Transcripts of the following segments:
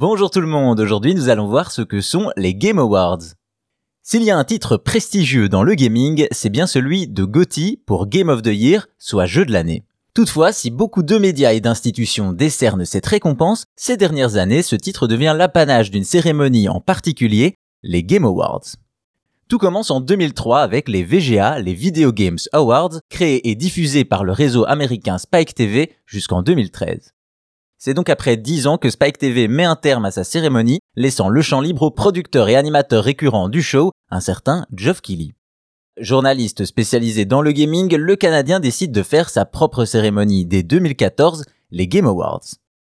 Bonjour tout le monde, aujourd'hui nous allons voir ce que sont les Game Awards. S'il y a un titre prestigieux dans le gaming, c'est bien celui de GOTY pour Game of the Year, soit jeu de l'année. Toutefois, si beaucoup de médias et d'institutions décernent cette récompense, ces dernières années, ce titre devient l'apanage d'une cérémonie en particulier, les Game Awards. Tout commence en 2003 avec les VGA, les Video Games Awards, créés et diffusés par le réseau américain Spike TV jusqu'en 2013. C'est donc après 10 ans que Spike TV met un terme à sa cérémonie, laissant le champ libre au producteur et animateur récurrent du show, un certain Geoff Keighley. Journaliste spécialisé dans le gaming, le Canadien décide de faire sa propre cérémonie dès 2014, les Game Awards.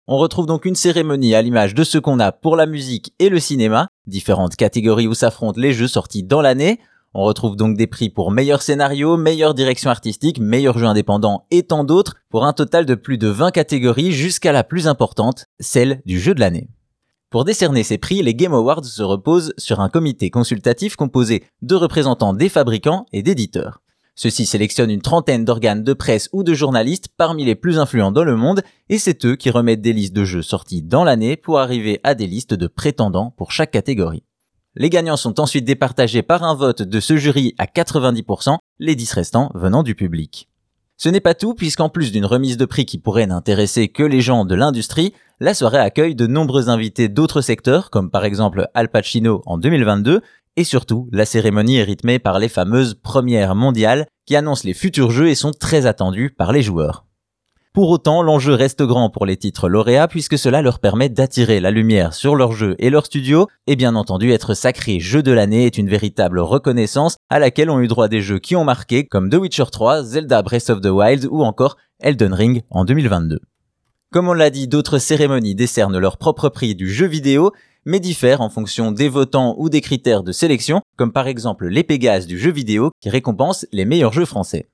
On retrouve donc une cérémonie à l'image de ce qu'on a pour la musique et le cinéma, différentes catégories où s'affrontent les jeux sortis dans l'année, on retrouve donc des prix pour meilleur scénario, meilleure direction artistique, meilleur jeu indépendant et tant d'autres, pour un total de plus de 20 catégories jusqu'à la plus importante, celle du jeu de l'année. Pour décerner ces prix, les Game Awards se reposent sur un comité consultatif composé de représentants des fabricants et d'éditeurs. Ceux-ci sélectionnent une trentaine d'organes de presse ou de journalistes parmi les plus influents dans le monde, et c'est eux qui remettent des listes de jeux sortis dans l'année pour arriver à des listes de prétendants pour chaque catégorie. Les gagnants sont ensuite départagés par un vote de ce jury à 90%, les 10 restants venant du public. Ce n'est pas tout, puisqu'en plus d'une remise de prix qui pourrait n'intéresser que les gens de l'industrie, la soirée accueille de nombreux invités d'autres secteurs, comme par exemple Al Pacino en 2022, et surtout, la cérémonie est rythmée par les fameuses premières mondiales qui annoncent les futurs jeux et sont très attendus par les joueurs. Pour autant, l'enjeu reste grand pour les titres lauréats puisque cela leur permet d'attirer la lumière sur leur jeu et leur studio, et bien entendu être sacré jeu de l'année est une véritable reconnaissance à laquelle ont eu droit des jeux qui ont marqué comme The Witcher 3, Zelda Breath of the Wild ou encore Elden Ring en 2022. Comme on l'a dit, d'autres cérémonies décernent leur propre prix du jeu vidéo, mais diffèrent en fonction des votants ou des critères de sélection, comme par exemple les Pégases du jeu vidéo qui récompensent les meilleurs jeux français.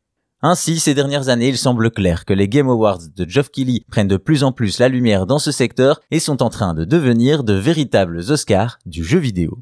Ainsi, ces dernières années, il semble clair que les Game Awards de Geoff Keighley prennent de plus en plus la lumière dans ce secteur et sont en train de devenir de véritables Oscars du jeu vidéo.